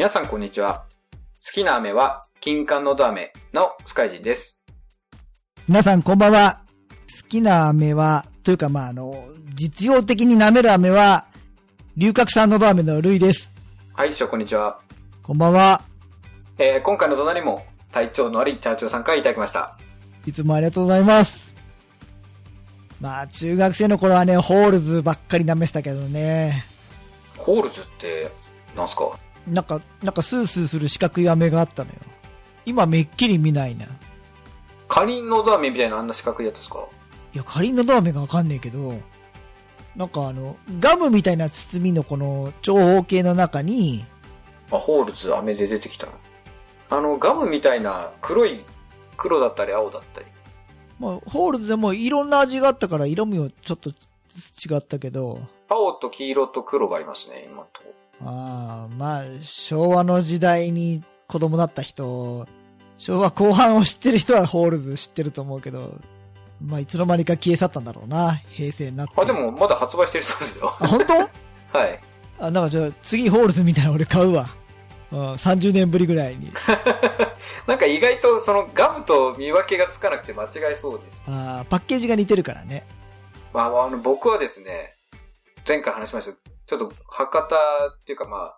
皆さんこんにちは。好きな飴は金柑のど飴のスカイジンです。皆さんこんばんは。好きな飴は、というかまああの、実用的に舐める飴は、龍角散のど飴のルイです。はい、師匠こんにちは。こんばんは。えー、今回の隣も体調の悪いチャーチョーさんからいただきました。いつもありがとうございます。まあ中学生の頃はね、ホールズばっかり舐めてたけどね。ホールズって、なんすか？なんか、なんかスースーする四角い飴があったのよ。今めっきり見ないな。カリンのど飴みたいなあんな四角いやつですか？いや、カリンのど飴がわかんねえけど、なんかあの、ガムみたいな包みのこの長方形の中に、あ、ホールズ飴で出てきたの。あの、ガムみたいな黒い、黒だったり青だったり。まあ、ホールズでもいろんな味があったから色味はちょっと違ったけど、青と黄色と黒がありますね、今のとこ。ああ、まあ、昭和の時代に子供だった人、昭和後半を知ってる人はホールズ知ってると思うけど、まあ、いつの間にか消え去ったんだろうな、平成になって。あ、でもまだ発売してるそうですよ。あ、本当？はい。あ、なんかじゃあ次ホールズみたいなの俺買うわ。うん、30年ぶりぐらいに。なんか意外とそのガムと見分けがつかなくて間違いそうです。あーパッケージが似てるからね。まあ、あの、僕はですね、前回話しましたちょっと博多っていうかまあ、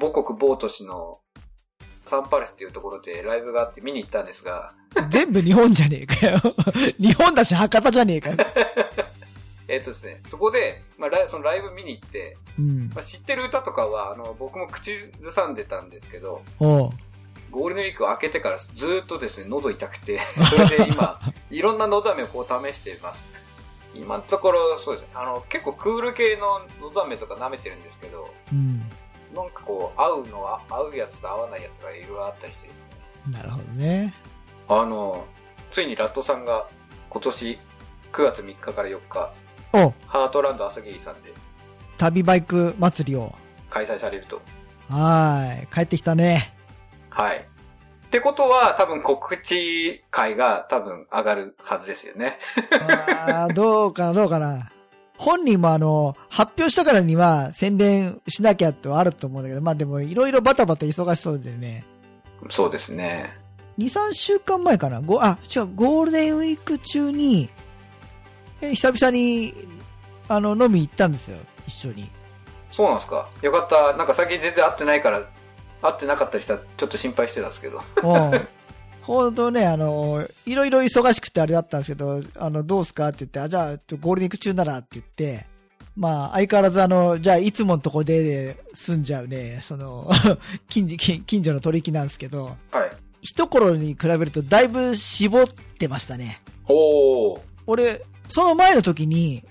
母国某都市のサンパレスっていうところでライブがあって見に行ったんですが、全部日本じゃねえかよ。日本だし博多じゃねえかよ。えっとですね、そこで、まあライ、そのライブ見に行って、うん。まあ、知ってる歌とかは、あの、僕も口ずさんでたんですけど。ゴールデンウィーク明けてからずーっとですね、喉痛くて、それで今、いろんなのど飴をこう試しています。今のところ、そうですね、あの、結構クール系ののど飴とか舐めてるんですけど、うん。なんかこう、合うのは、合うやつと合わないやつがいろいろあったりしてですね。なるほどね。あの、ついにラットさんが今年9月3日から4日、おハートランド朝霧さんで旅バイク祭りを。開催されると。はーい。帰ってきたね。はい。ってことは、多分告知会が多分上がるはずですよね。あーどうかな、どうかな。本人もあの、発表したからには宣伝しなきゃってはあると思うんだけど、まあでもいろいろバタバタ忙しそうでね。そうですね。2、3週間前かな。ご、あ、違う、ゴールデンウィーク中に、え久々に、あの、飲み行ったんですよ。一緒に。そうなんですか。よかった。なんか最近全然会ってないから、会ってなかったりしたらちょっと心配してたんですけど。うん。ほんとね、あの、いろいろ忙しくてあれだったんですけど、あの、どうすかって言って、あ、じゃあ、ゴールデンウィーク中ならって言って、まあ、相変わらずあの、じゃあ、いつものとこでで住んじゃうね、その、近所、近近所の取引なんですけど、はい。一頃に比べるとだいぶ絞ってましたね。おー。俺、その前の時に、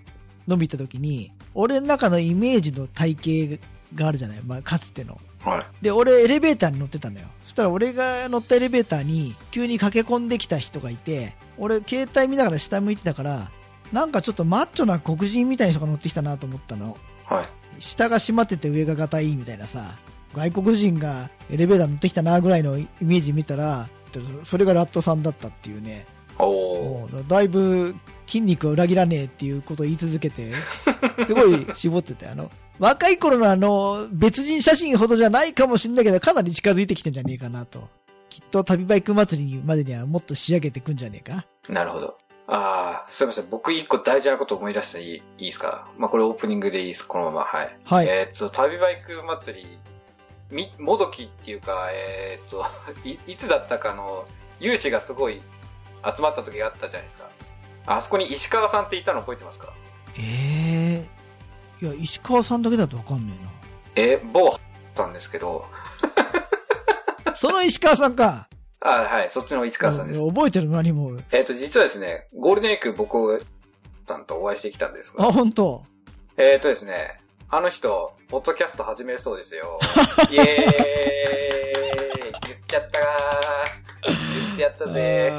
飲み行った時に、俺の中のイメージの体型があるじゃないまあ、かつての。はい。で、俺エレベーターに乗ってたのよ。そしたら俺が乗ったエレベーターに急に駆け込んできた人がいて、俺携帯見ながら下向いてたから、なんかちょっとマッチョな黒人みたいな人が乗ってきたなと思ったの。はい。下が閉まってて上がガタイみたいなさ、外国人がエレベーター乗ってきたなぐらいのイメージ見たら、それがラットさんだったっていうね。おだいぶ筋肉を裏切らねえっていうことを言い続けて、すごい絞ってて、あの、若い頃のあの、別人写真ほどじゃないかもしんないけど、かなり近づいてきてんじゃねえかなと。きっと旅バイク祭りまでにはもっと仕上げてくんじゃねえか。なるほど。あー、すいません。僕一個大事なこと思い出していいいいですか？まあ、これオープニングでいいです。このまま。はい。はい。えーっと、旅バイク祭り、み、もどきっていうか、えーっと、い、いつだったかの、有志がすごい集まった時があったじゃないですか。あそこに石川さんっていたの覚えてますか？ええいや、石川さんだけだとわかんねえー、某さんですけど、えな。その石川さんか。あはい、そっちの市川さんです。覚えてる何も。えーっと、実はですね、ゴールデンウィーク僕、さんとお会いしてきたんですあ、が、本当えーっとですね、あの人、ポッドキャスト始めるそうですよ。イエーイ言っちゃったー言ってやったぜ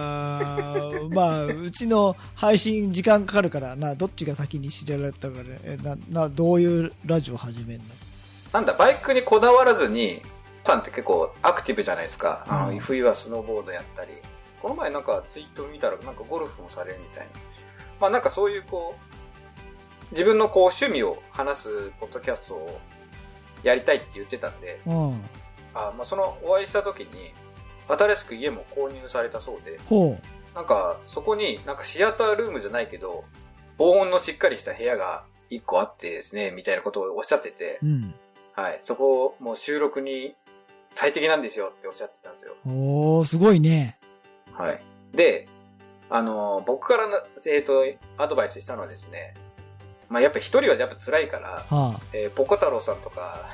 まあ、うちの配信時間かかるからな、どっちが先に知られたから、え、な、な、どういうラジオ始めんの？なんだ、バイクにこだわらずに、さんって結構アクティブじゃないですか。あの、うん冬はスノーボードやったり。この前なんかツイート見たらなんかゴルフもされるみたいな。まあなんかそういうこう、自分のこう趣味を話すポッドキャストをやりたいって言ってたんで、うん。あ、まあ、そのお会いした時に、新しく家も購入されたそうで、ほなんか、そこになんかシアタールームじゃないけど、防音のしっかりした部屋が一個あってですね、みたいなことをおっしゃっててう。う、ん。はい。そこ、もう収録に最適なんですよっておっしゃってたんですよ。おー、すごいね。はい。で、あの、僕からの、えっ、と、アドバイスしたのはですね、まあやっぱ一人はやっぱ辛いから、はえーポコ太郎さんとか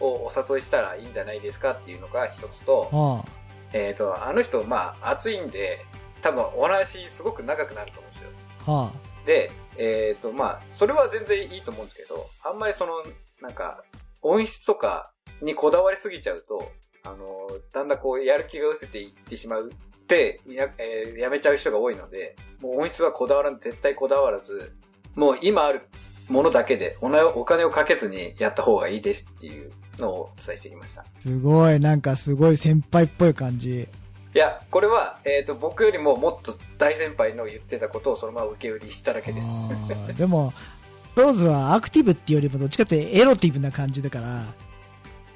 をお誘いしたらいいんじゃないですかっていうのが一つとあ、、はえっ、と、あの人、まあ暑いんで、多分お話すごく長くなると思うんですよ。あ、はで、えっ、と、まあ、それは全然いいと思うんですけど、あんまりその、なんか、音質とかにこだわりすぎちゃうと、あの、だんだんこう、やる気が失せていってしまうって、や,、えーやめちゃう人が多いので、もう音質はこだわらん、絶対こだわらず、もう今あるものだけでおなお金をかけずにやった方がいいですっていうのをお伝えしてきました。すごい、なんかすごい先輩っぽい感じ。いや、これは、えっ、と、僕よりももっと大先輩の言ってたことをそのまま受け売りしただけです。でも、ローズはアクティブっていうよりもどっちかっていうとエロティブな感じだから、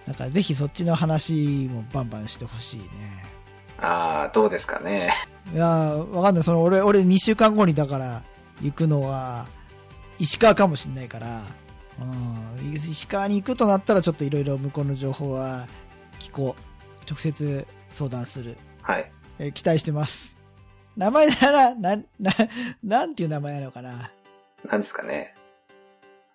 なんかぜひそっちの話もバンバンしてほしいね。ああ、どうですかね。いやーわかんない。その俺、俺2週間後にだから行くのは石川かもしんないから、うん、石川に行くとなったらちょっといろいろ向こうの情報は聞こう。直接相談する。はい。えー期待してます。名前なら、な、な、なんていう名前なのかな？なんですかね。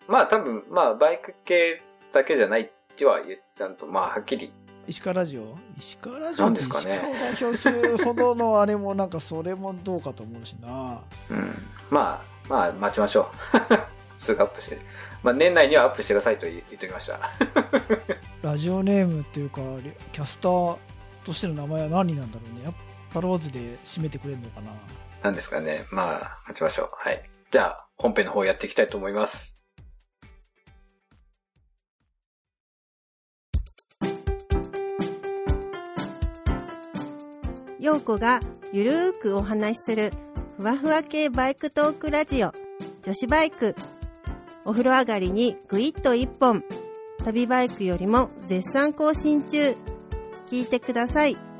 まあ多分、まあバイク系だけじゃないっては言っちゃんと、まあはっきり。石川ラジオ？石川ラジオですかねを代表するほどのあれもなんかそれもどうかと思うしな。うん。まあ、まあ待ちましょう。すぐアップして。まあ年内にはアップしてくださいと言言っときました。ラジオネームっていうか、リキャスターとしての名前は何なんだろうね。やっぱローズで締めてくれるのかな。なんですかね。まあ、待ちましょう。はい。じゃあ、本編の方やっていきたいと思います。陽子がゆるーくお話しするふわふわ系バイクトークラジオ。女子バイク。お風呂上がりにぐいっと一本。旅バイクよりも絶賛更新中。聞いてくださいはい。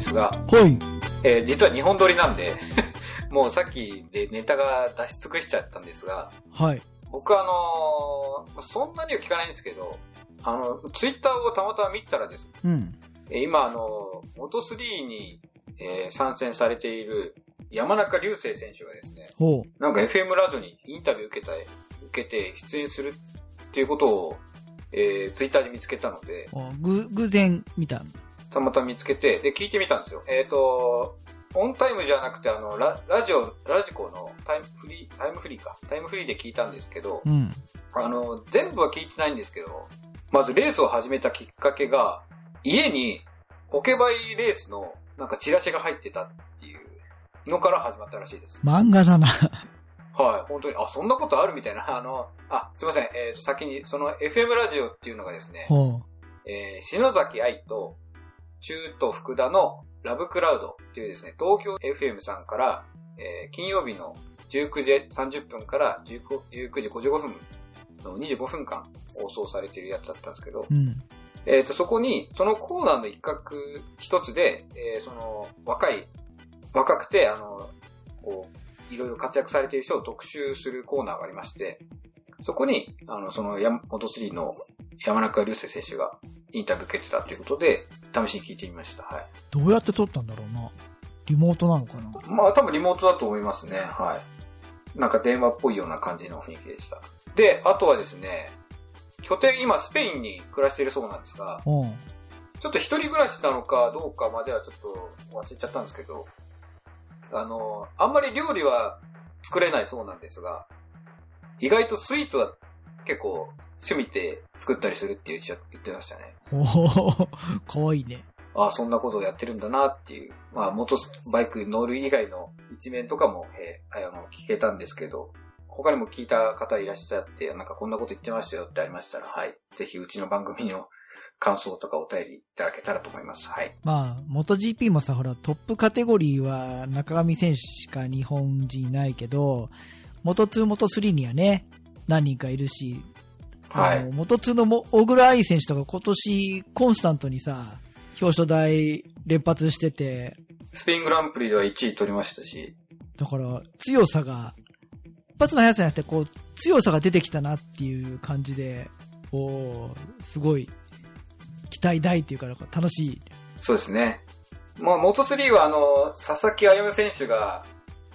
ですが、ほい。えー実は日本撮りなんで、もうさっきでネタが出し尽くしちゃったんですが、はい。僕あのーそんなには聞かないんですけど、あの、ツイッターをたまたま見たらですね、うん。えー今あの、モト3に、えー参戦されている山中隆星選手がですね、ほう。なんか FM ラジオにインタビュー受けた、受けて出演するっていうことを、えー、ツイッターで見つけたので、偶然見た。たまたま見つけて、で、聞いてみたんですよ。えっ、と、オンタイムじゃなくて、あの、ララジオ、ラジコのタイムフリー、タイムフリーか。タイムフリーで聞いたんですけどう、ん。あの、全部は聞いてないんですけど、まずレースを始めたきっかけが、家にポケバイレースのなんかチラシが入ってたっていうのから始まったらしいです。漫画だな。はい、本当に、あ、そんなことあるみたいな、あの、あ、すいません、えっ、と、先に、その FM ラジオっていうのがですね、ほえー篠崎愛と中と福田のラブクラウドっていうですね、東京 FM さんから、えー金曜日の19時30分から19 19時55分の25分間放送されているやつだったんですけど、う。うん。えっ、と、そこに、そのコーナーの一角一つで、えーその、若い、若くて、あの、こう、いろいろ活躍されている人を特集するコーナーがありまして、そこに、あの、その、ヤモト3の山中隆星選手がインタビュー受けてたということで、試しに聞いてみました。はい。どうやって撮ったんだろうな。リモートなのかな。まあ、多分リモートだと思いますね。はい。なんか電話っぽいような感じの雰囲気でした。で、あとはですね、拠点、今スペインに暮らしているそうなんですが、うん。ちょっと一人暮らしなのかどうかまではちょっと忘れちゃったんですけど、あの、あんまり料理は作れないそうなんですが、意外とスイーツは結構趣味で作ったりするって言っちゃ言ってましたね。おおかわいいね。ああ、そんなことをやってるんだなっていう、まあ、元バイクに乗る以外の一面とかも、えーあの、聞けたんですけど、他にも聞いた方いらっしゃって、なんかこんなこと言ってましたよってありましたら、はい。ぜひうちの番組の感想とかお便りいただけたらと思います。はい。まあ、元 GP もさ、ほら、トップカテゴリーは中上選手しか日本人いないけど、元2、元3にはね、何人かいるし、はい元2のも小倉愛選手とか今年コンスタントにさ、表彰台連発してて、スペイングランプリでは1位取りましたし、だから強さが、一発の速さじゃなくて、こう、強さが出てきたなっていう感じで、おーすごい、期待大っていうか、楽しい。そうですね。まあ、元3はあの、佐々木歩夢選手が、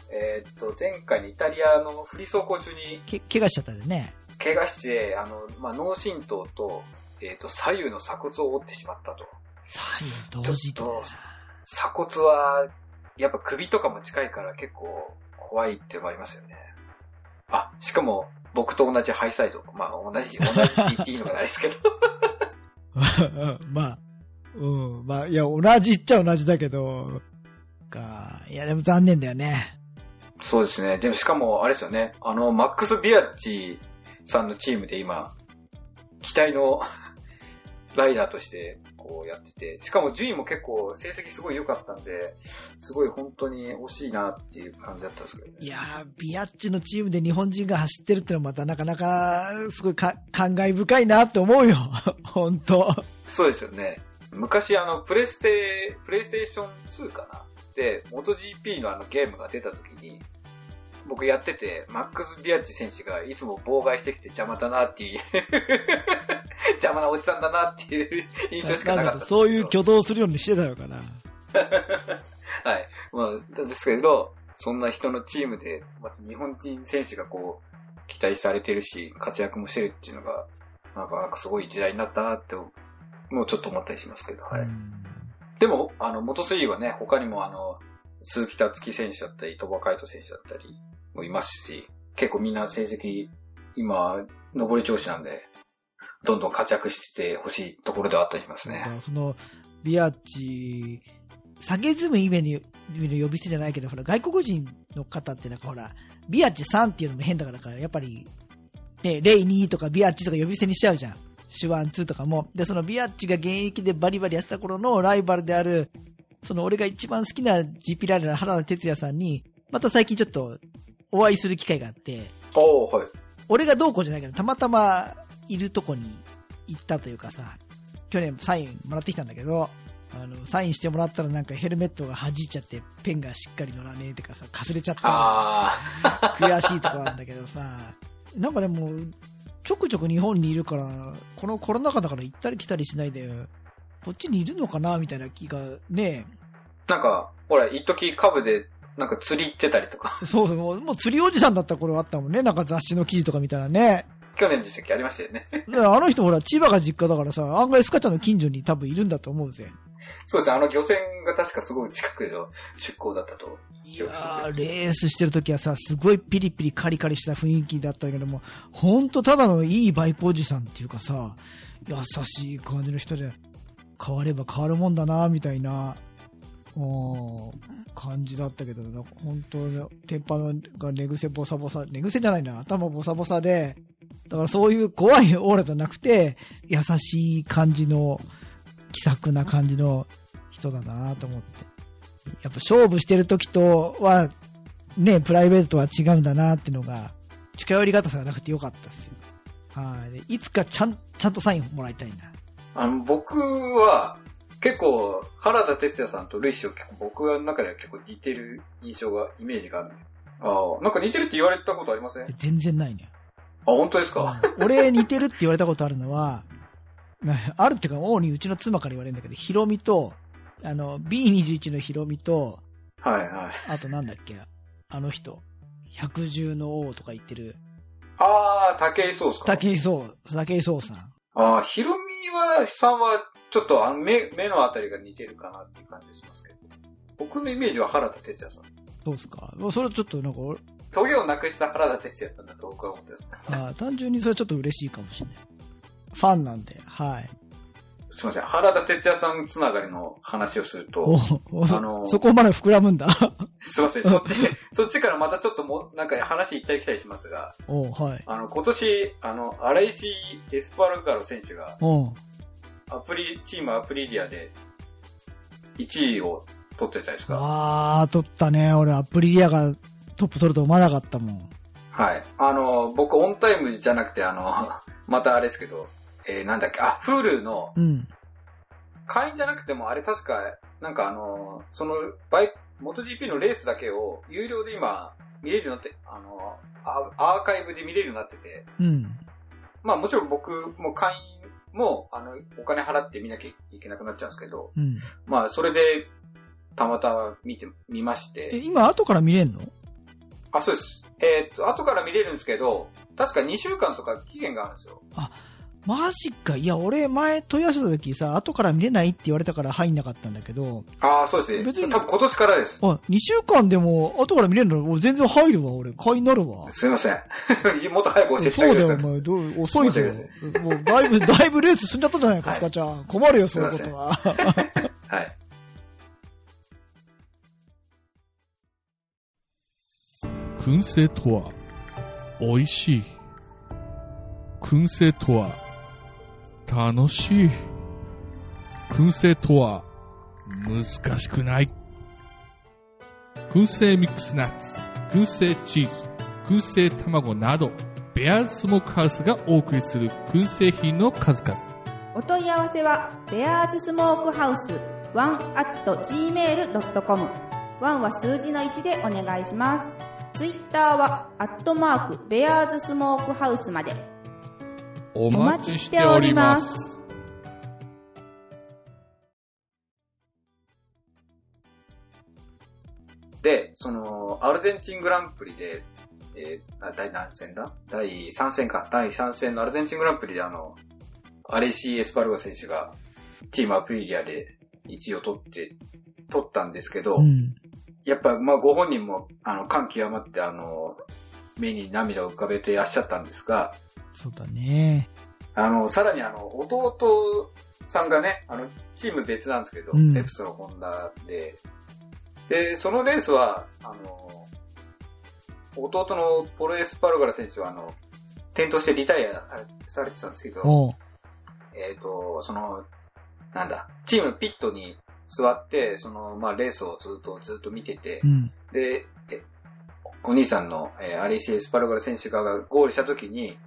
えーっと、前回のイタリアのフリー走行中にけ、怪我しちゃったんでね。怪我して、あの、まあ、脳震盪と、えーっと、左右の鎖骨を折ってしまったと。左右同時でちょっと鎖骨は、やっぱ首とかも近いから結構怖いっていうのもありますよね。あ、しかも僕と同じハイサイド。まあ同じ、同じって言いいのかないですけど。まあ、うん、まあ、いや、同じっちゃ同じだけど、か、いや、でも残念だよね。そうですね。でもしかもあれですよね。あの、マックス・ビアッチさんのチームで今、期待の ライダーとしてこうやってて、しかも順位も結構成績すごい良かったんで、すごい本当に惜しいなっていう感じだったんですけどね。いやー、ビアッチのチームで日本人が走ってるってのはまたなかなか、すごいか感慨深いなって思うよ。本当そうですよね。昔あの、プレステ、プレイステーション2かな？で、MotoGP のあのゲームが出た時に、僕やってて、マックス・ビアッチ選手がいつも妨害してきて邪魔だなっていう、邪魔なおじさんだなっていう印象しかなかった。そういう挙動をするようにしてたのかな。はい。まあ、ですけど、そんな人のチームで、まあ、日本人選手がこう、期待されてるし、活躍もしてるっていうのが、なんか、すごい時代になったなって、もうちょっと思ったりしますけど、はい。うんでも、あの、元3はね、他にもあの、鈴木達樹選手だったり、鳥羽海斗選手だったりもいますし、結構みんな成績、今、上り調子なんで、どんどん活躍してほしいところではあったりしますね。その、ビアッチ、下げずむ意味に、意味の呼び捨てじゃないけど、ほら、外国人の方ってなんかほら、ビアッチさんっていうのも変だから、やっぱり、ね、レイニーとかビアッチとか呼び捨てにしちゃうじゃん。シュワン2とかも。で、そのビアッチが現役でバリバリやってた頃のライバルである、その俺が一番好きな GP ライダーの原田哲也さんに、また最近ちょっとお会いする機会があって、はい。俺がどうこうじゃないけど、たまたまいるとこに行ったというかさ、去年サインもらってきたんだけど、あの、サインしてもらったらなんかヘルメットが弾いちゃって、ペンがしっかり乗らねえってかさ、かすれちゃった。あ悔しいとこなんだけどさ、なんかでも、ちょくちょく日本にいるから、このコロナ禍だから行ったり来たりしないで、こっちにいるのかなみたいな気がね、ー。なんか、ほら、一時株で、なんか釣り行ってたりとか、そう、もうもう釣りおじさんだった頃あったもんね。なんか雑誌の記事とか見たらね。去年実績ありましたよね。であの人ほら、千葉が実家だからさ、案外スカちゃんの近所に多分いるんだと思うぜ。そうですね、あの漁船が確かすごい近くの出港だったと。いやーレースしてる時はさ、すごいピリピリカリカリした雰囲気だったけども、ほんとただのいいバイクおじさんっていうかさ、優しい感じの人で、変われば変わるもんだな、みたいな、感じだったけど、なんか本当に、天パのが寝癖ボサボサ、寝癖じゃないな、頭ボサボサで、だからそういう怖いオーラじゃなくて、優しい感じの、気さくな感じの人だなと思って。やっぱ勝負してる時とは、ね、プライベートは違うんだなっていうのが、近寄り方さがなくてよかったですよ。はい。いつかちゃん、ちゃんとサインもらいたいな。あの、僕は、結構、原田哲也さんとルイシを結構僕の中では結構似てる印象が、イメージがあるんですああ、なんか似てるって言われたことありません？あ、全然ないね。本当ですか、うん俺似てるって言われたことあるのは、ねあるっていうか、主にうちの妻から言われるんだけど、ヒロミと、あの、B21 のヒロミと、はいはい。あとなんだっけ、あの人、百獣の王とか言ってる、ああ、竹井壮ですか？武井壮、武井壮さん。ああ、ヒロミは、さんは、ちょっとあの目、目のあたりが似てるかなっていう感じがしますけど。僕のイメージは原田哲也さん。そうですか。それちょっとなんか俺、トゲをなくした原田哲也さんだと僕は思ってます。あー単純にそれちょっと嬉しいかもしれない。ファンなんで、はい。すいません。原田哲也さんつながりの話をすると、あのーそこまで膨らむんだ。すいません。そっち、そっちからまたちょっともう、なんか話行ったり来たりしますが、おはい。あの、今年、あの、荒石エスパルガロ選手が、おアプリ、チームアプリリアで1位を取ってたじゃないですか？あー、取ったね。俺、アプリリアがトップ取ると思わなかったもん。はい。あの、僕オンタイムじゃなくて、あの、またあれですけど、えー、なんだっけ、あ、フールのうん。会員じゃなくても、あれ確か、なんかあの、その、バイク、元 GP のレースだけを有料で今見れるようになって、あの、アアーカイブで見れるようになってて、うん。まあもちろん僕も会員も、あの、お金払って見なきゃいけなくなっちゃうんですけど、うん。まあそれで、たまたま見て、見ましえ、て、今後から見れんの？あ、そうです。えーっと、後から見れるんですけど、確か2週間とか期限があるんですよ。マジか。いや、俺、前問い合わせた時さ、後から見れないって言われたから入んなかったんだけど、ああ、そうですね。別に多分今年からです。あ、2週間でも後から見れるの俺全然入るわ、俺。会員になるわ。すいません。もっと早く教えてそうだよ、あげてください。お前。どう遅いぞ。もう、だいぶ、だいぶレース進んじゃったじゃないか、はいスカちゃん。困るよ、そういうことは。はい。燻製とは美味しい。燻製とは楽しい。燻製とは難しくない。燻製ミックスナッツ、燻製チーズ、燻製卵など、ベアーズスモークハウスがお送りする燻製品の数々。お問い合わせは、ベアーズスモークハウス1 at gmail.com。1は数字の1でお願いします。ツイッターは、アットマーク、ベアーズスモークハウスまで。お待ちしております。で、その、アルゼンチングランプリで、えー、あ第何戦だ？第3戦か。第3戦のアルゼンチングランプリであの、アレシー・エスパルガ選手が、チームアプリリアで1位を取って、取ったんですけど、うん。やっぱ、まあ、ご本人も、あの、感極まって、あの、目に涙を浮かべていらっしゃったんですが、そうだね。あの、さらにあの、弟さんがね、あの、チーム別なんですけど、うんレプスのホンダで、で、そのレースは、あの、弟のポロエスパルガラ選手は、あの、転倒してリタイアされてたんですけど。えっ、と、その、なんだ、チームピットに座って、その、まあ、レースをずっとずっと見ててう、ん。で、えお兄さんの、えーアリシエ・スパルガラ選手がゴールした時に、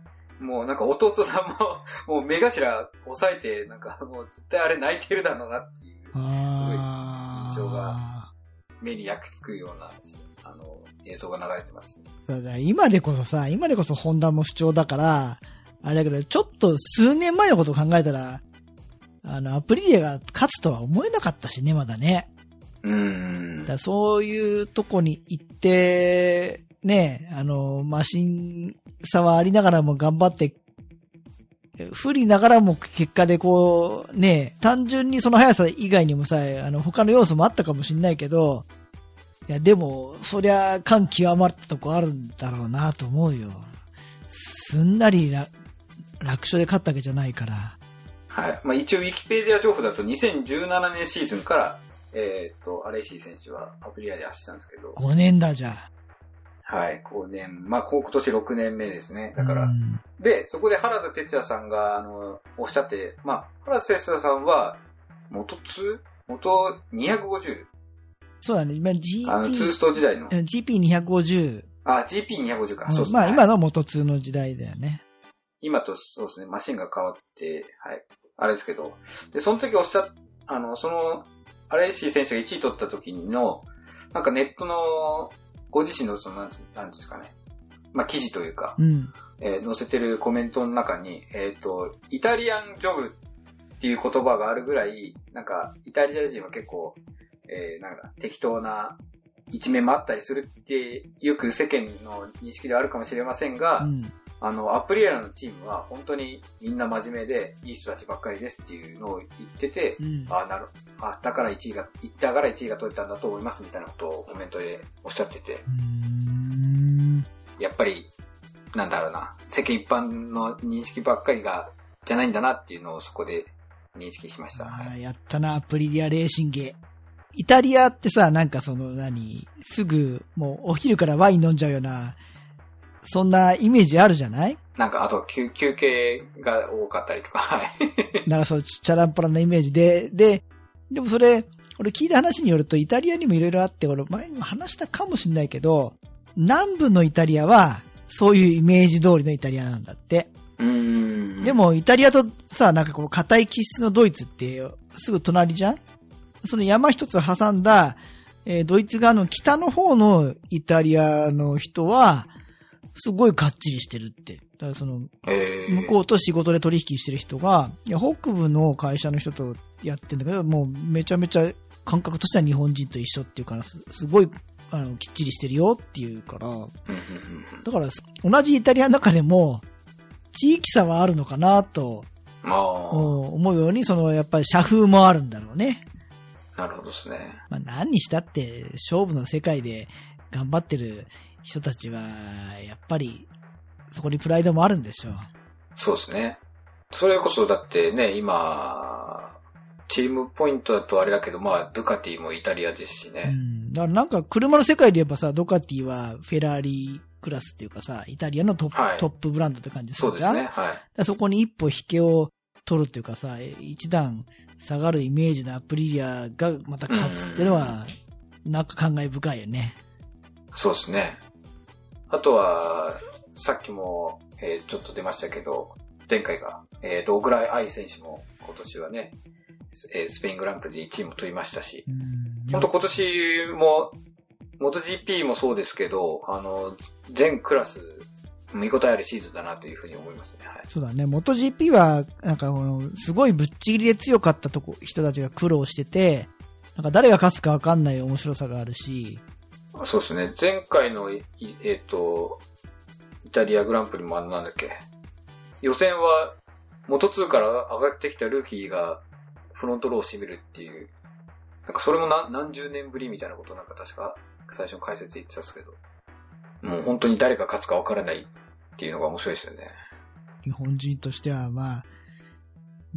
もうなんか弟さんも、もう目頭押さえて、なんか もう絶対あれ泣いてるだろうなっていう、あすごい印象ーが。目に焼き付くような、あの、映像が流れてます、ね。今でこそさ、今でこそホンダも不調だから、あれだけど、ちょっと数年前のことを考えたら、あの、アプリリアが勝つとは思えなかったしね、まだね。うーんだそういうとこに行って、ね、あの、マシン差はありながらも頑張って、不利ながらも結果でこう、ね、単純にその速さ以外にもさ、あの、他の要素もあったかもしんないけど、いや、でも、そりゃ、感極まったとこあるんだろうなと思うよ。すんなり楽楽勝で勝ったわけじゃないから。はい。まあ一応ウィキペディア情報だと2017年シーズンから、えっ、と、アレイシー選手はアプリアで走ったんですけど、5年だじゃあ。はい、5年、まあこ今年6年目ですね。だから、うんで、そこで原田哲也さんが、あの、おっしゃって、まあ、原田哲也さんは、元 2? 元 250? そうだね、今あの、ツー GP、スト時代の。GP250、あ、GP250 か。そうですね。まあはい今の元2の時代だよね。今と、そうですね、マシンが変わって、はい。あれですけど。で、その時おっしゃっ、あの、その、アレイシー選手が1位取った時の、なんかネットの、ご自身の、その、なんていうんですかね。まあ、記事というか、うん。えー載せてるコメントの中に、えっ、と、イタリアンジョブっていう言葉があるぐらい、なんか、イタリア人は結構、えーなんか、適当な一面もあったりするって、よく世間の認識ではあるかもしれませんが、うん。あの、アプリエラのチームは本当にみんな真面目で、いい人たちばっかりですっていうのを言ってて、うん。あなる、あ、だから1位が、だから1位が取れたんだと思いますみたいなことをコメントでおっしゃってて、やっぱり、なんだろうな、世間一般の認識ばっかりが、じゃないんだなっていうのをそこで認識しました。はい。やったな、アプリリアレーシンゲ。イタリアってさ、なんかその何、すぐもうお昼からワイン飲んじゃうような、そんなイメージあるじゃない？なんか、あと休、休憩が多かったりとか、はい。なんかそう、チャランポランなイメージで、で、でもそれ、俺聞いた話によると、イタリアにもいろいろあって、俺前にも話したかもしれないけど、南部のイタリアは、そういうイメージ通りのイタリアなんだって。うーん。で、も、イタリアとさ、なんかこう、硬い気質のドイツって、すぐ隣じゃん？その山一つ挟んだ、えードイツ側の北の方のイタリアの人は、すごいかっちりしてるって。だからその、えー、向こうと仕事で取引してる人が、いや、北部の会社の人とやってんだけど、もうめちゃめちゃ感覚としては日本人と一緒っていうから、すすごい、あの、きっちりしてるよっていうから、だから、同じイタリアの中でも、地域差はあるのかなと思うように、その、やっぱり社風もあるんだろうね。なるほどですね。まあ、何にしたって、勝負の世界で頑張ってる人たちは、やっぱり、そこにプライドもあるんでしょう。そうですね。それこそだってね、今、チームポイントだとあれだけど、まあ、ドゥカティもイタリアですしうね。ん。だからなんか車の世界で言えばさ、ドカティはフェラーリクラスっていうかさ、イタリアのトップ,、はいトップブランドって感じそうですね。はい。らそこに一歩引けを取るっていうかさ、一段下がるイメージのアプリリアがまた勝つっていうのは、なんか感慨深いよね。そうですね。あとは、さっきも、えーちょっと出ましたけど、前回が、えー、と、小倉愛選手も今年はね、スえースペイングランプリで1位も取りましたし、うん。本当今年も、MotoGP もそうですけど、あの、全クラス、見応えあるシーズンだなというふうに思いますね。はい。そうだね。元 GP は、なんかすごいぶっちぎりで強かったとこ、人たちが苦労してて、なんか誰が勝つかわかんない面白さがあるし、そうですね。前回の、えっ、と、イタリアグランプリもあのなんだっけ。予選は、元2から上がってきたルーキーがフロントローを占めるっていう。なんかそれも何何十年ぶりみたいなことなんか確か最初の解説言ってたんですけど。もう本当に誰が勝つかわからないっていうのが面白いですよね。日本人としては、まあ、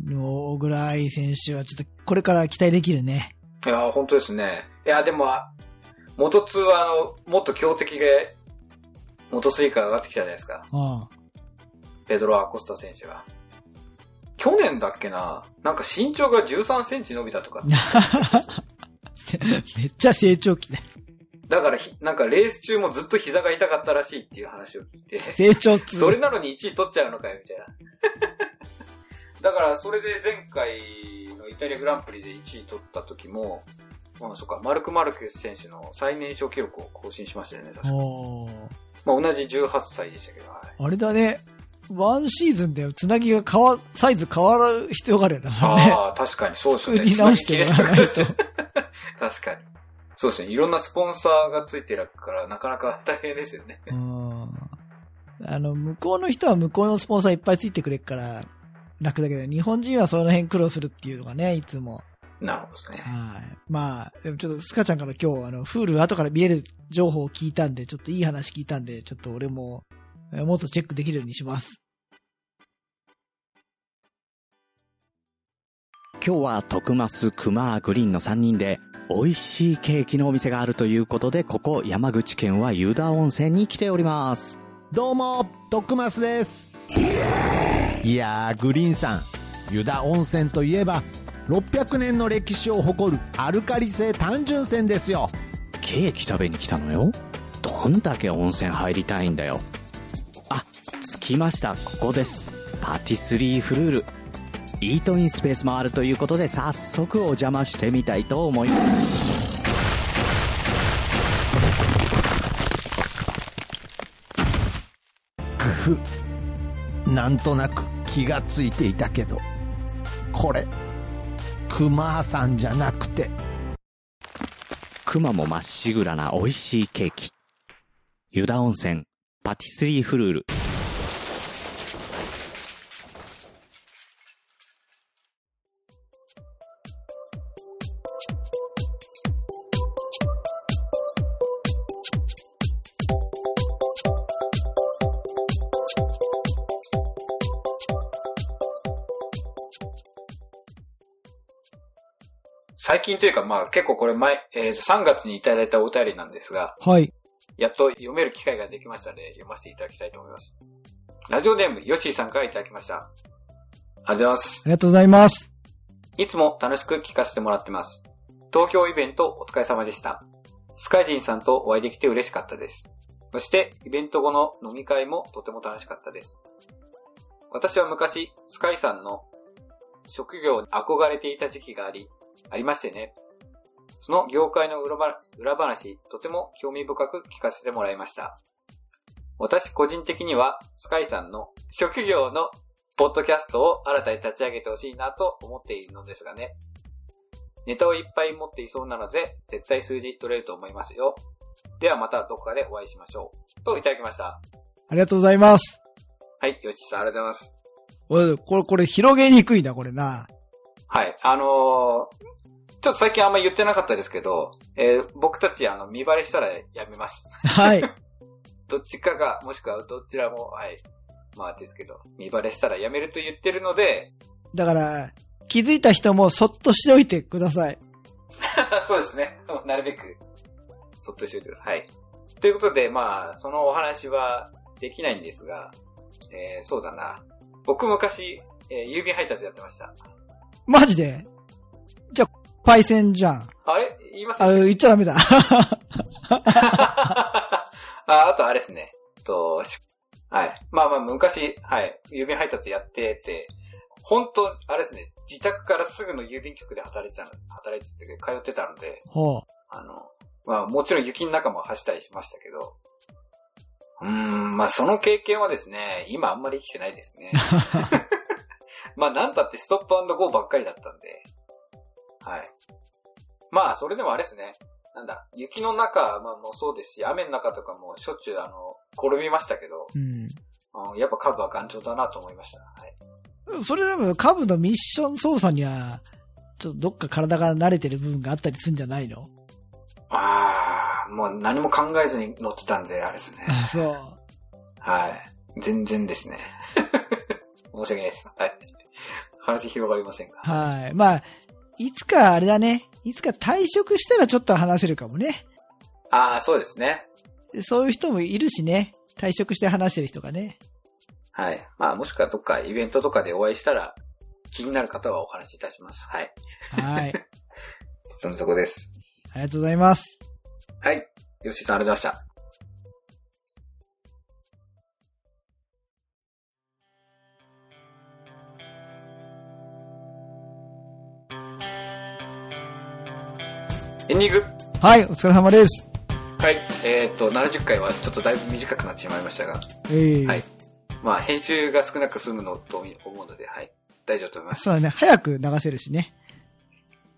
小倉愛選手はちょっとこれから期待できるね。いやー、本当ですね。いや、でも、あ元2はあの、もっと強敵で、元3から上がってきたじゃないですか。うん。ペドロ・アコスタ選手が。去年だっけななんか身長が13センチ伸びたとか。めっちゃ成長期だ。だからひ、なんかレース中もずっと膝が痛かったらしいっていう話を聞いて、成長痛。それなのに1位取っちゃうのかよ、みたいな。だから、それで前回のイタリアグランプリで1位取った時も、まあ、そっか、マルク・マルケス選手の最年少記録を更新しましたよね、確か。まあ、同じ18歳でしたけど、はい。あれだね。ワンシーズンでつなぎが変わ、サイズ変わる必要があるよな。ね。ああ、確かにそうですよね。作り直してもらわないと。確かに。そうですね。いろんなスポンサーがついてるから、なかなか 大変ですよね。うん。あの、向こうの人は向こうのスポンサーいっぱいついてくれるから楽だけど、日本人はその辺苦労するっていうのがね、いつも。なるほどですね。はい。まあ、でもちょっとスカちゃんから今日、あの、フール後から見える情報を聞いたんで、ちょっといい話聞いたんで、ちょっと俺も、えもっとチェックできるようにします。今日は徳増熊グリーンの3人で美味しいケーキのお店があるということでここ山口県は湯田温泉に来ておりますどうも、徳増です。いやー、グリーンさん、湯田温泉といえば、600年の歴史を誇るアルカリ性単純泉ですよ。ケーキ食べに来たのよ。どんだけ温泉入りたいんだよ。あ着きました。ここです。パティスリーフルール。イートインスペースもあるということで早速お邪魔してみたいと思います。ふ。なんとなく気がついていたけど、これ、熊さんじゃなくて、熊もまっしぐらな美味しいケーキ。湯田温泉パティスリーフルール。最近というか、まあ結構これ前、えーと3月にいただいたお便りなんですが、はい。やっと読める機会ができましたので、読ませていただきたいと思います。ラジオネーム、ヨッシーさんからいただきました。ありがとうございます。ありがとうございます。いつも楽しく聞かせてもらってます。東京イベントお疲れ様でした。スカイジンさんとお会いできて嬉しかったです。そして、イベント後の飲み会もとても楽しかったです。私は昔、スカイさんの職業に憧れていた時期があり、ありましてね。その業界の裏話、とても興味深く聞かせてもらいました。私個人的には、スカイさんの職業のポッドキャストを新たに立ち上げてほしいなと思っているのですがね。ネタをいっぱい持っていそうなので、絶対数字取れると思いますよ。ではまたどこかでお会いしましょう。といただきました。ありがとうございます。はい、よちさんありがとうございます。これ、これ広げにくいな、これな。はい、あのー、ちょっと最近あんま言ってなかったですけど、えー僕たちあの、見バレしたらやめます。はい。どっちかが、もしくはどちらも、はい。まあですけど、見バレしたらやめると言ってるので、だから、気づいた人もそっとしておいてください。そうですね。なるべく、そっとしておいてください。はい。ということで、まあ、そのお話はできないんですが、えー、そうだな。僕昔、えー郵便配達やってました。マジで？パイセンじゃん。あれ？言いませんあ、言っちゃダメだ。た あ、あとあれですね。と、しはい。まあまあ、昔、はい。郵便配達やってて、本当あれですね。自宅からすぐの郵便局で働いてたの、働いてて、通ってたので、ほう。あの、まあもちろん雪の中も走ったりしましたけど、うーん、まあその経験はですね、今あんまり生きてないですね。まあなんたってストップゴーばっかりだったんで、はい。まあそれでもあれですね、なんだ、雪の中まあもそうですし、雨の中とかもしょっちゅうあの、転びましたけど、うん。あのやっぱカブは頑丈だなと思いました。はい。それでも、カブのミッション操作には、ちょっとどっか体が慣れてる部分があったりするんじゃないの？ああ、もう何も考えずに乗ってたんで、あれですね。あ、そう。はい。全然ですね。申し訳ないです。はい。話広がりませんが。はい。まあ、いつかあれだね。いつか退職したらちょっと話せるかもね。ああ、そうですね。そういう人もいるしね。退職して話してる人がね。はい。まあ、もしくはどっかイベントとかでお会いしたら、気になる方はお話しいたします。はい。はい。そのとこです。ありがとうございます。はい。吉井さんありがとうございました。エンディングはい、お疲れ様です。はい。えっ、と、70回はちょっとだいぶ短くなってしまいましたが、ええはいまあ、編集が少なく済むのと思うので、はい。大丈夫と思います。そうだね。早く流せるしね。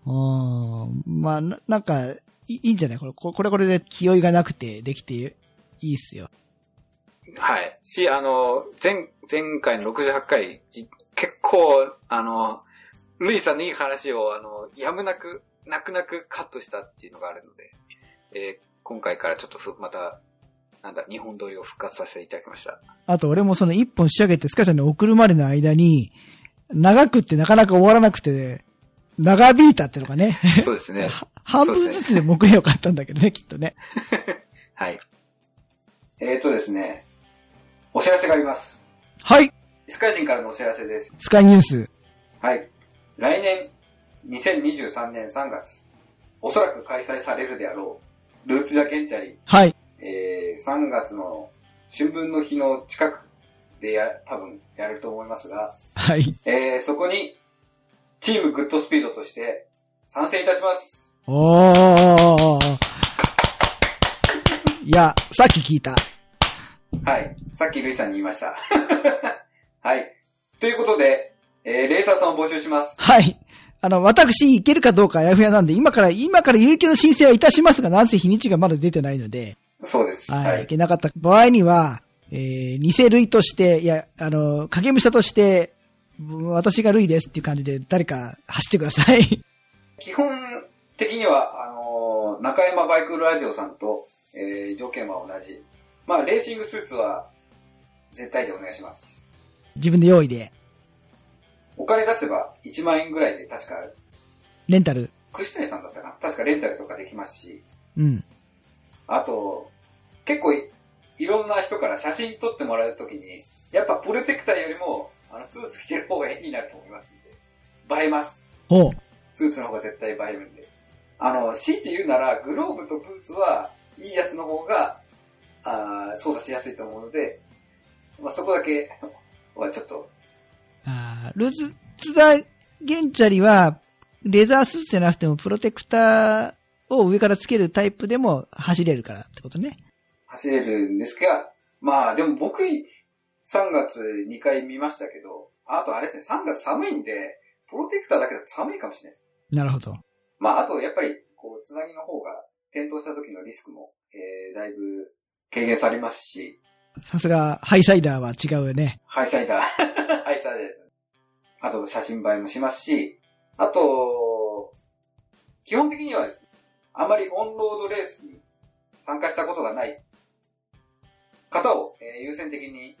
うん。まあ、ななんか、いいいんじゃない？これ、ここれこれで気負いがなくてできていいっすよ。はい。し、あの、前、前回の68回、じ結構、あの、ルイさんのいい話を、あの、やむなく、泣く泣くカットしたっていうのがあるので、えー今回からちょっとふ、また、なんだ、日本撮りを復活させていただきました。あと、俺もその一本仕上げてスカちゃんに送るまでの間に、長くってなかなか終わらなくて、長引いたってのがね、そうですね。は 半分ずつでも送れよかったんだけどね、きっとね。はい。えーとですね、お知らせがあります。はい、スカイ人からのお知らせです。スカイニュース。はい。来年、2023年3月、おそらく開催されるであろう、ルーツジャケンチャリ、はい、えー、3月の春分の日の近くでや、多分やると思いますが、はい。えー、そこに、チームグッドスピードとして参戦いたします。おー。いや、さっき聞いた。はい。さっきルイさんに言いました。はい。ということで、えー、レーサーさんを募集します。はい。あの、私、行けるかどうかあやふやなんで、今から、今から有給の申請はいたしますが、なんせ日にちがまだ出てないので、そうです。はい、いけなかった場合には、えー、偽類として、いや、あの、影武者として、私が類ですっていう感じで、誰か走ってください。基本的には、あのー中山バイクラジオさんと、えー、条件は同じ。まあ、レーシングスーツは、絶対でお願いします。自分で用意で、お金出せば1万円ぐらいで確か、レンタル。クシテネさんだったかな？確かレンタルとかできますし、うん。あと、結構いいろんな人から写真撮ってもらうときに、やっぱプロテクターよりも、あの、スーツ着てる方がいいなと思いますんで。映えます。おう。スーツの方が絶対映えるんで。あの、強いて言うなら、グローブとブーツは、いいやつの方が、あー操作しやすいと思うので、まあ、そこだけはちょっと、あールズ、津田ゲンチャリは、レザースーツじゃなくてもプロテクターを上からつけるタイプでも走れるからってことね。走れるんですが、まあでも僕、3月2回見ましたけど、あとあれですね、3月寒いんで、プロテクターだけだと寒いかもしれないです。なるほど。まああとやっぱり、こう、つなぎの方が、転倒した時のリスクも、えー、だいぶ軽減されますし、さすが、ハイサイダーは違うね。ハイサイダー。ハイサイダー。あと、写真映えもしますし、あと、基本的にはですね、あまりオンロードレースに参加したことがない方を、えー優先的に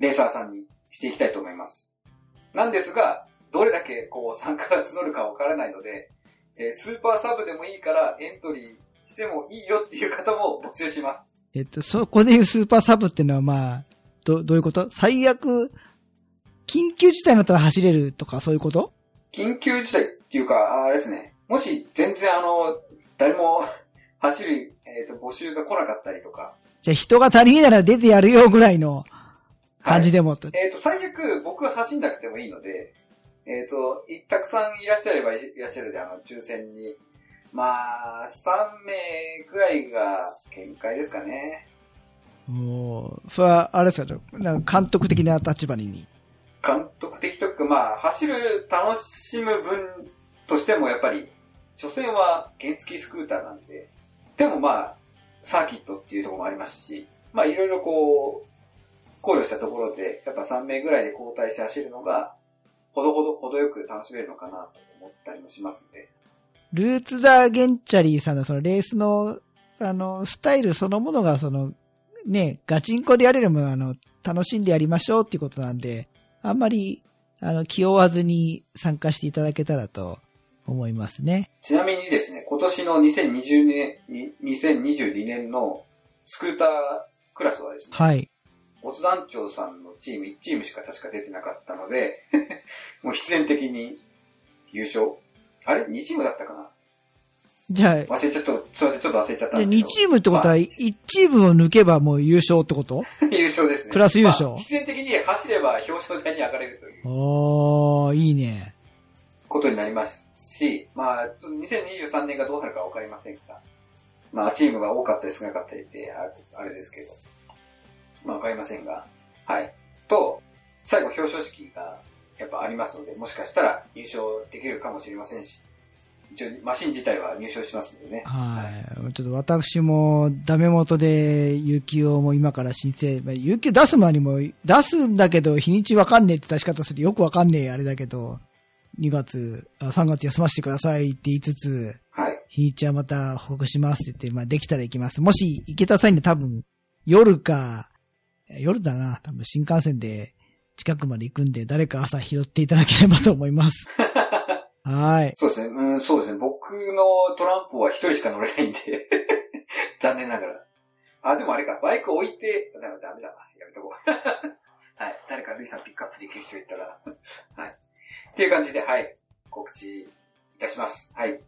レーサーさんにしていきたいと思います。なんですが、どれだけこう参加が募るかわからないので、えースーパーサブでもいいからエントリーしてもいいよっていう方も募集します。えっと、そこでいうスーパーサブっていうのはまあ、ど、どういうこと？最悪、緊急事態になったら走れるとかそういうこと？緊急事態っていうか、あれですね。もし全然あの、誰も 走る、えっ、と、募集が来なかったりとか。じゃあ人が足りねえなら出てやるよぐらいの感じでもと。えっ、と、最悪僕は走んなくてもいいので、えっ、と、いたくさんいらっしゃればいらっしゃるで、あの、抽選に。まあ、3名くらいが限界ですかね。もう、それは、あれですよ、なんか監督的な立場に。監督的というか、まあ、走る楽しむ分としてもやっぱり、所詮は原付スクーターなんで、でもまあ、サーキットっていうところもありますし、まあいろいろこう、考慮したところで、やっぱ3名ぐらいで交代して走るのが、ほどほど、ほどよく楽しめるのかなと思ったりもしますんで。ルーツ・ザ・ゲンチャリーさんのそのレースの、あの、スタイルそのものがその、ね、ガチンコでやれるもあの、楽しんでやりましょうっていうことなんで、あんまり、あの、気負わずに参加していただけたらと思いますね。ちなみにですね、今年の2020年、に2022年のスクータークラスはですね、はい。オツ団長さんのチーム1チームしか確か出てなかったので、もう必然的に優勝。あれ ?2 チームだったかな？じゃあ、忘れちゃった、すいません、ちょっと忘れちゃったんです2けど。チームってことは、ま1チームを抜けばもう優勝ってこと？あ 優勝ですね。クラス優勝？まあ必然的に走れば表彰台に上がれるというおー、いいね。ことになりますし、まあ、ちょっと2023年がどうなるかわかりませんが、まあ、チームが多かったり少なかったりって、ああれですけど、まあ、わかりませんが、はい。と、最後表彰式がやっぱありますので、もしかしたら優勝できるかもしれませんし、一応マシン自体は入賞しますんでね。はい。ちょっと私もダメ元で有給をもう今から申請、まあ有給出す前にも出すんだけど日にちわかんねえって出し方するよくわかんねえあれだけど、2月、あ3月休ませてくださいって言いつつ、はい。日にちはまた報告しますって言って、まあできたら行きます。もし行けた際に多分夜か、夜だな、多分新幹線で近くまで行くんで誰か朝拾っていただければと思います。はい。そうですね。うん、そうですね。僕のトランプは一人しか乗れないんで。残念ながら。あ、でもあれか。バイク置いて、ダメだわ。やめとこう。はい。誰かルイさんピックアップできる人いたら。はい。っていう感じで、はい。告知いたします。はい。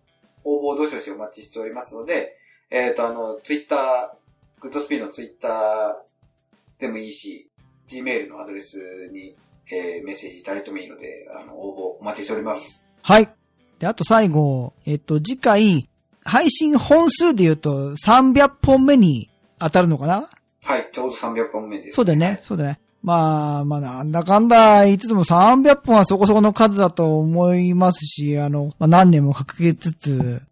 応募どしどしお待ちしておりますので、えっ、と、あの、ツイッター、グッドスピードのツイッターでもいいし、Gmail のアドレスに、えーメッセージいただいてもいいので、あの、応募お待ちしております。はい。で、あと最後、えっと、次回、配信本数で言うと300本目に当たるのかな？はい。ちょうど300本目です。そうだよね。そうだね。まあ、まあ、なんだかんだ言いつつも300本はそこそこの数だと思いますし、あの、まあ、何年もかけつつ、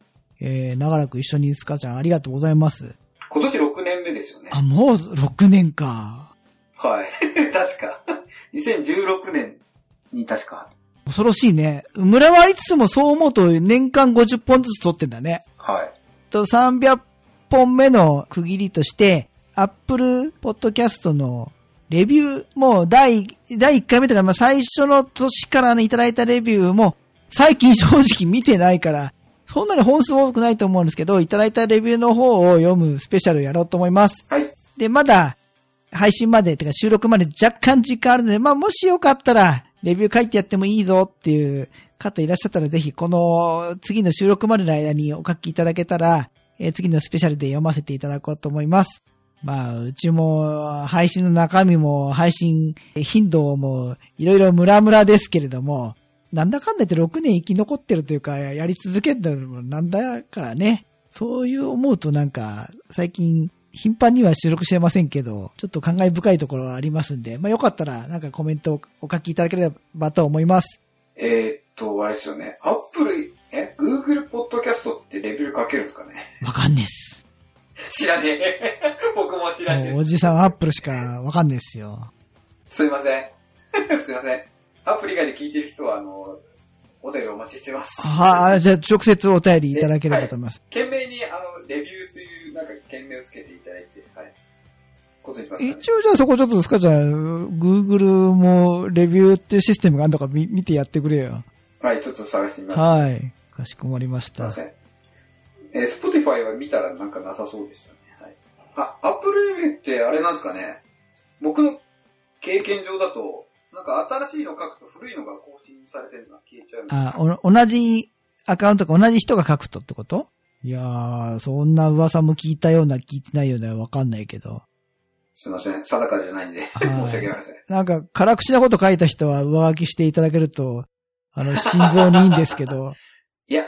えー、長らく一緒にスカちゃんありがとうございます。今年6年目ですよね。あ、もう6年か。はい。確か。2016年に確か。恐ろしいね。村はありつつもそう思うと年間50本ずつ取ってんだね。はい。と300本目の区切りとして、Apple Podcast のレビューも第、第1回目とか、まあ、最初の年からね、いただいたレビューも、最近正直見てないから、そんなに本数多くないと思うんですけど、いただいたレビューの方を読むスペシャルやろうと思います。はい。で、まだ、配信まで、てか収録まで若干時間あるので、まあもしよかったら、レビュー書いてやってもいいぞっていう方いらっしゃったら、ぜひこの次の収録までの間にお書きいただけたら、えー次のスペシャルで読ませていただこうと思います。まあ、うちも配信の中身も配信頻度もいろいろムラムラですけれども、なんだかんだ言って6年生き残ってるというか、やり続けるのもなんだかね、そういう思うとなんか、最近、頻繁には収録してませんけど、ちょっと感慨深いところはありますんで、まあよかったらなんかコメントをお書きいただければと思います。えーっと、あれですよね。アップル、え ?Google ポッドキャストってレビュー書けるんですかね？わかんねえっす。知らねえ。僕も知らねえおじさんアップルしかわかんねえっすよ。すいません。すいません。アプリ以外で聞いてる人は、あの、お便りお待ちしてます。はあ、じゃあ直接お便りいただければと思います。懸命に、あの、レビューという、なんか、懸命をつけて。ことますか、ね。一応じゃあそこちょっとですかじゃあ、Google もレビューっていうシステムがあるのか見見てやってくれよ。はい、ちょっと探してみます。はい。かしこまりました。すいません。えー、Spotify は見たらなんかなさそうでしたね。はい。あ、Apple レビューってあれなんですかね僕の経験上だと、なんか新しいの書くと古いのが更新されてるのが消えちゃう。あ、お同じアカウントか同じ人が書くとってこと？いやー、そんな噂も聞いたような聞いてないようなわかんないけど。すいません。定かじゃないんで、はい申し訳ありません。なんか、辛口なこと書いた人は上書きしていただけると、あの、心臓にいいんですけど、いや、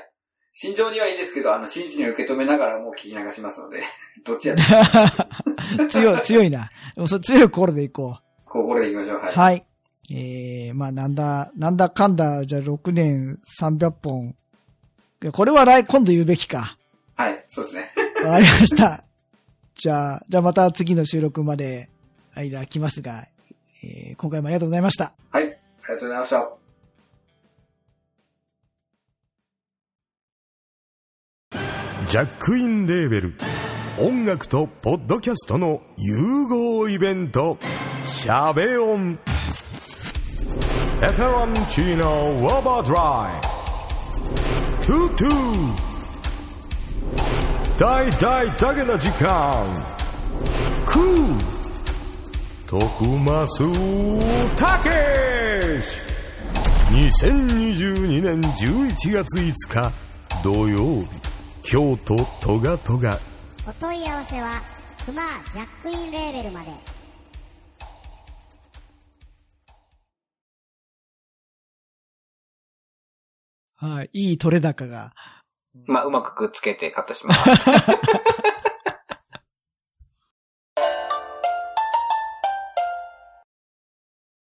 心情にはいいんですけど、あの、真摯に受け止めながらもう聞き流しますので、どっちやっ 強い、強いな。そ強い心でいこう。こう、これでいきましょう。はい。はい。えー、まあなんだ、なんだかんだ、じゃあ6年300本。これは来、今度言うべきか。はい、そうですね。わかりました。じゃあ、じゃあまた次の収録まで間来ますが、えー今回もありがとうございました。はい、ありがとうございました。ジャックインレーベル。音楽とポッドキャストの融合イベント「シャベオン」「エフェロンチーノウォーバードライ」「トゥトゥ」「大大だけな時間」「クー」「徳マスたけし」2022年11月5日土曜日京都トガトガお問い合わせはクマジャックインレーベルまではい。いい取れ高が。まあ、うまくくっつけてカットします。